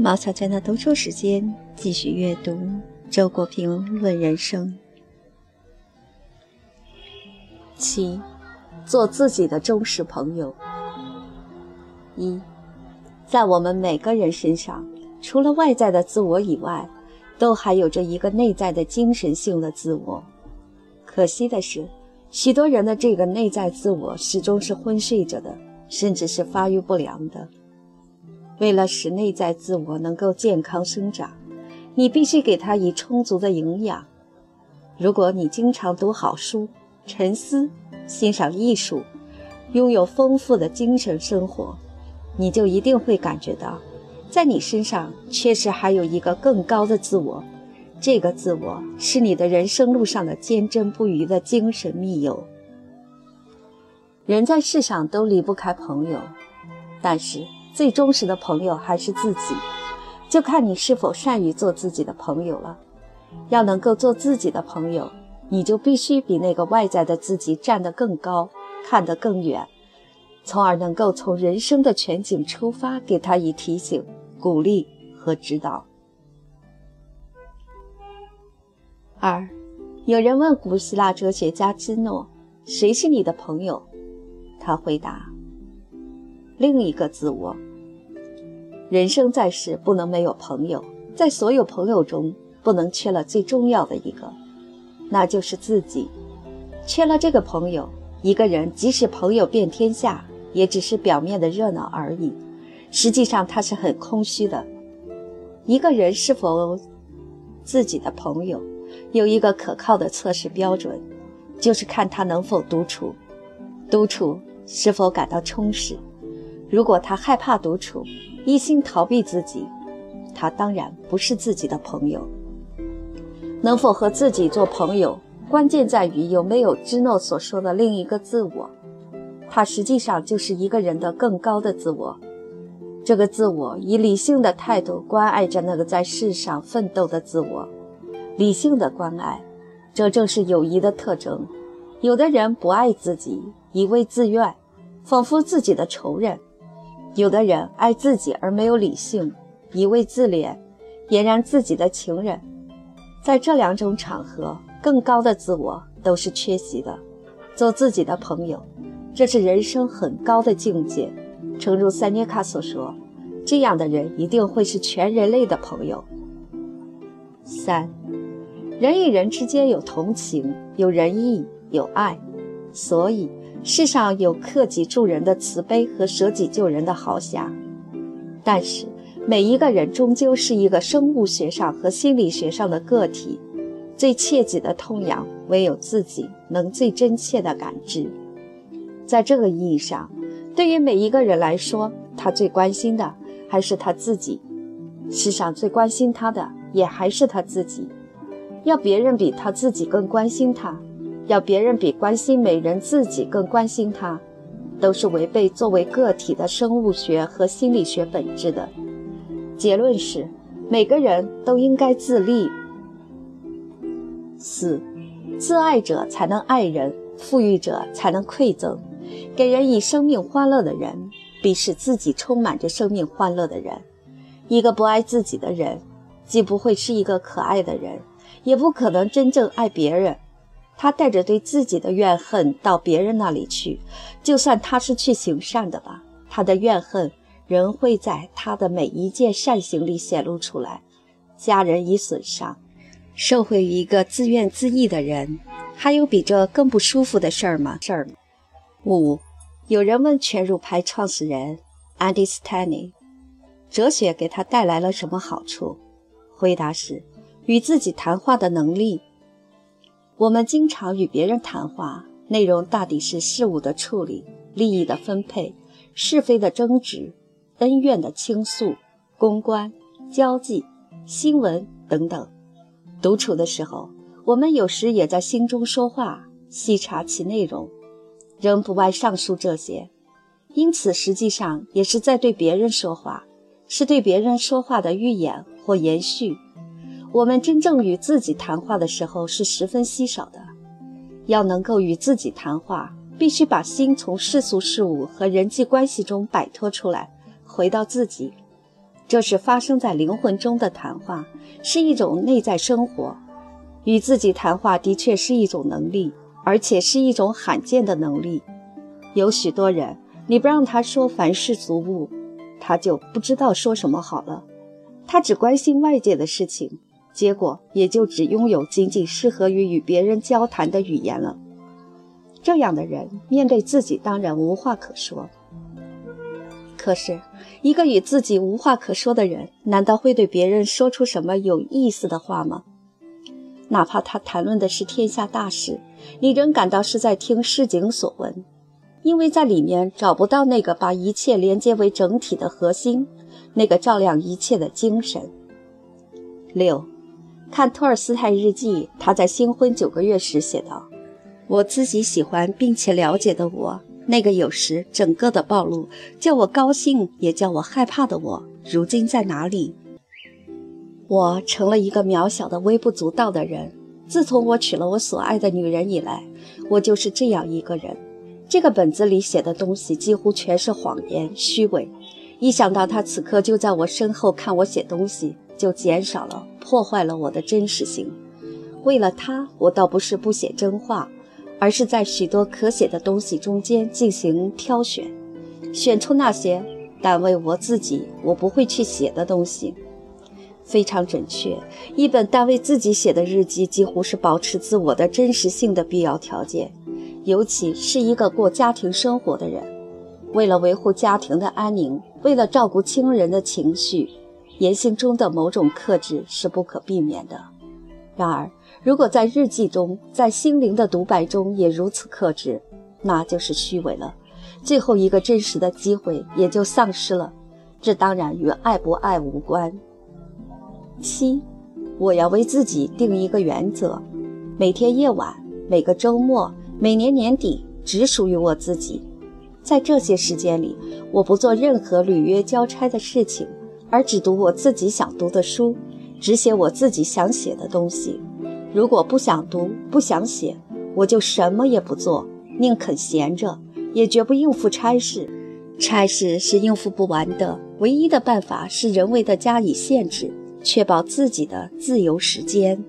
茅草在那读书时间，继续阅读《周国平论人生》。七，做自己的忠实朋友。一，在我们每个人身上，除了外在的自我以外，都还有着一个内在的精神性的自我。可惜的是，许多人的这个内在自我始终是昏睡着的，甚至是发育不良的。为了使内在自我能够健康生长，你必须给它以充足的营养。如果你经常读好书、沉思、欣赏艺术，拥有丰富的精神生活，你就一定会感觉到，在你身上确实还有一个更高的自我。这个自我是你的人生路上的坚贞不渝的精神密友。人在世上都离不开朋友，但是。最忠实的朋友还是自己，就看你是否善于做自己的朋友了。要能够做自己的朋友，你就必须比那个外在的自己站得更高，看得更远，从而能够从人生的全景出发，给他以提醒、鼓励和指导。二，有人问古希腊哲学家芝诺：“谁是你的朋友？”他回答：“另一个自我。”人生在世，不能没有朋友。在所有朋友中，不能缺了最重要的一个，那就是自己。缺了这个朋友，一个人即使朋友遍天下，也只是表面的热闹而已。实际上，他是很空虚的。一个人是否自己的朋友，有一个可靠的测试标准，就是看他能否独处，独处是否感到充实。如果他害怕独处，一心逃避自己，他当然不是自己的朋友。能否和自己做朋友，关键在于有没有芝诺所说的另一个自我。它实际上就是一个人的更高的自我。这个自我以理性的态度关爱着那个在世上奋斗的自我。理性的关爱，这正是友谊的特征。有的人不爱自己，一味自怨，仿佛自己的仇人。有的人爱自己而没有理性，一味自怜，俨然自己的情人。在这两种场合，更高的自我都是缺席的。做自己的朋友，这是人生很高的境界。诚如塞涅卡所说，这样的人一定会是全人类的朋友。三，人与人之间有同情，有仁义，有爱，所以。世上有克己助人的慈悲和舍己救人的豪侠，但是每一个人终究是一个生物学上和心理学上的个体，最切己的痛痒唯有自己能最真切的感知。在这个意义上，对于每一个人来说，他最关心的还是他自己。世上最关心他的也还是他自己。要别人比他自己更关心他。要别人比关心美人自己更关心他，都是违背作为个体的生物学和心理学本质的。结论是，每个人都应该自立。四，自爱者才能爱人，富裕者才能馈赠。给人以生命欢乐的人，必使自己充满着生命欢乐的人。一个不爱自己的人，既不会是一个可爱的人，也不可能真正爱别人。他带着对自己的怨恨到别人那里去，就算他是去行善的吧，他的怨恨仍会在他的每一件善行里显露出来。家人已损伤，受惠于一个自怨自艾的人，还有比这更不舒服的事儿吗？事儿吗？五，有人问全儒派创始人安迪斯坦尼，哲学给他带来了什么好处？回答是，与自己谈话的能力。我们经常与别人谈话，内容大抵是事物的处理、利益的分配、是非的争执、恩怨的倾诉、公关、交际、新闻等等。独处的时候，我们有时也在心中说话，细查其内容，仍不外上述这些。因此，实际上也是在对别人说话，是对别人说话的预演或延续。我们真正与自己谈话的时候是十分稀少的。要能够与自己谈话，必须把心从世俗事物和人际关系中摆脱出来，回到自己。这是发生在灵魂中的谈话，是一种内在生活。与自己谈话的确是一种能力，而且是一种罕见的能力。有许多人，你不让他说凡事俗物，他就不知道说什么好了。他只关心外界的事情，结果也就只拥有仅仅适合于与别人交谈的语言了。这样的人面对自己当然无话可说。可是，一个与自己无话可说的人，难道会对别人说出什么有意思的话吗？哪怕他谈论的是天下大事，你仍感到是在听市井所闻，因为在里面找不到那个把一切连接为整体的核心，那个照亮一切的精神。六，看托尔斯泰日记，他在新婚九个月时写道：“我自己喜欢并且了解的我。”那个有时整个的暴露，叫我高兴也叫我害怕的我，如今在哪里？我成了一个渺小的、微不足道的人。自从我娶了我所爱的女人以来，我就是这样一个人。这个本子里写的东西几乎全是谎言、虚伪。一想到他此刻就在我身后看我写东西，就减少了、破坏了我的真实性。为了他，我倒不是不写真话。而是在许多可写的东西中间进行挑选，选出那些但为我自己我不会去写的东西。非常准确，一本单为自己写的日记几乎是保持自我的真实性的必要条件，尤其是一个过家庭生活的人，为了维护家庭的安宁，为了照顾亲人的情绪，言行中的某种克制是不可避免的。然而。如果在日记中，在心灵的独白中也如此克制，那就是虚伪了。最后一个真实的机会也就丧失了。这当然与爱不爱无关。七，我要为自己定一个原则：每天夜晚、每个周末、每年年底，只属于我自己。在这些时间里，我不做任何履约交差的事情，而只读我自己想读的书，只写我自己想写的东西。如果不想读、不想写，我就什么也不做，宁肯闲着，也绝不应付差事。差事是应付不完的，唯一的办法是人为的加以限制，确保自己的自由时间。